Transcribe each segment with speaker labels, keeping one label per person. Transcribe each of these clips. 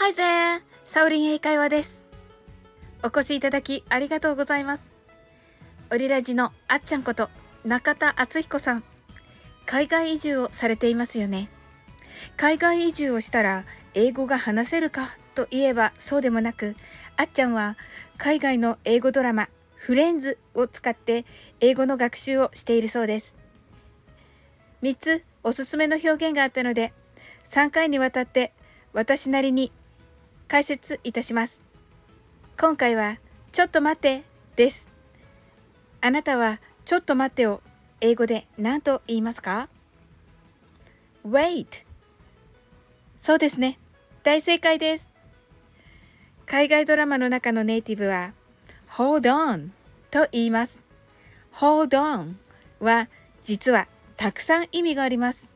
Speaker 1: Hi there! サオリン英会話です。お越しいただきありがとうございます。オリラジのあっちゃんこと中田敦彦さん。海外移住をされていますよね。海外移住をしたら英語が話せるかといえばそうでもなく、あっちゃんは海外の英語ドラマフレンズを使って英語の学習をしているそうです。3つおすすめの表現があったので3回にわたって私なりに解説いたします。今回はちょっと待ってです。あなたはちょっと待ってを英語で何と言いますか ?wait そうですね。大正解です。海外ドラマの中のネイティブは hold on と言います。hold on は実はたくさん意味があります。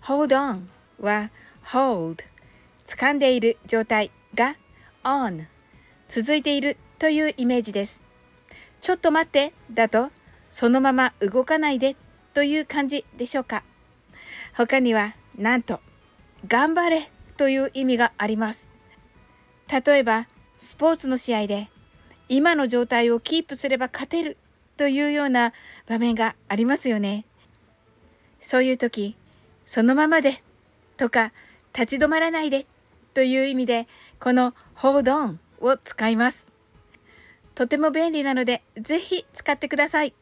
Speaker 1: hold on は hold 掴んでいる状態が on 続いているというイメージです。ちょっと待ってだとそのまま動かないでという感じでしょうか。他にはなんと頑張れという意味があります。例えばスポーツの試合で今の状態をキープすれば勝てるというような場面がありますよね。そういう時、そのままでとか立ち止まらないでという意味でこの hold on を使います。とても便利なのでぜひ使ってください。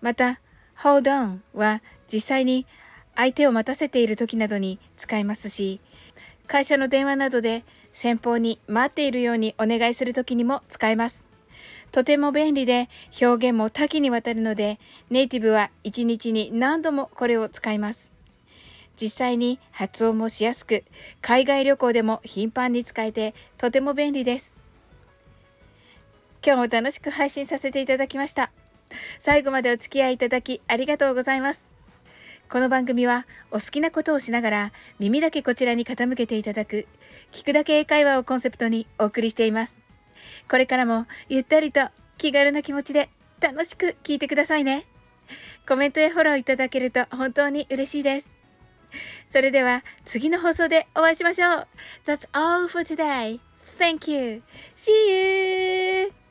Speaker 1: また hold on は実際に相手を待たせている時などに使いますし会社の電話などで先方に待っているようにお願いする時にも使えます。とても便利で表現も多岐にわたるのでネイティブは一日に何度もこれを使います。実際に発音もしやすく海外旅行でも頻繁に使えてとても便利です。今日も楽しく配信させていただきました。最後までお付き合いいただきありがとうございます。この番組はお好きなことをしながら耳だけこちらに傾けていただく聞くだけ英会話をコンセプトにお送りしています。これからもゆったりと気軽な気持ちで楽しく聞いてくださいね。コメントやフォローいただけると本当に嬉しいです。それでは次の放送でお会いしましょう。That's all for today. Thank you. See you!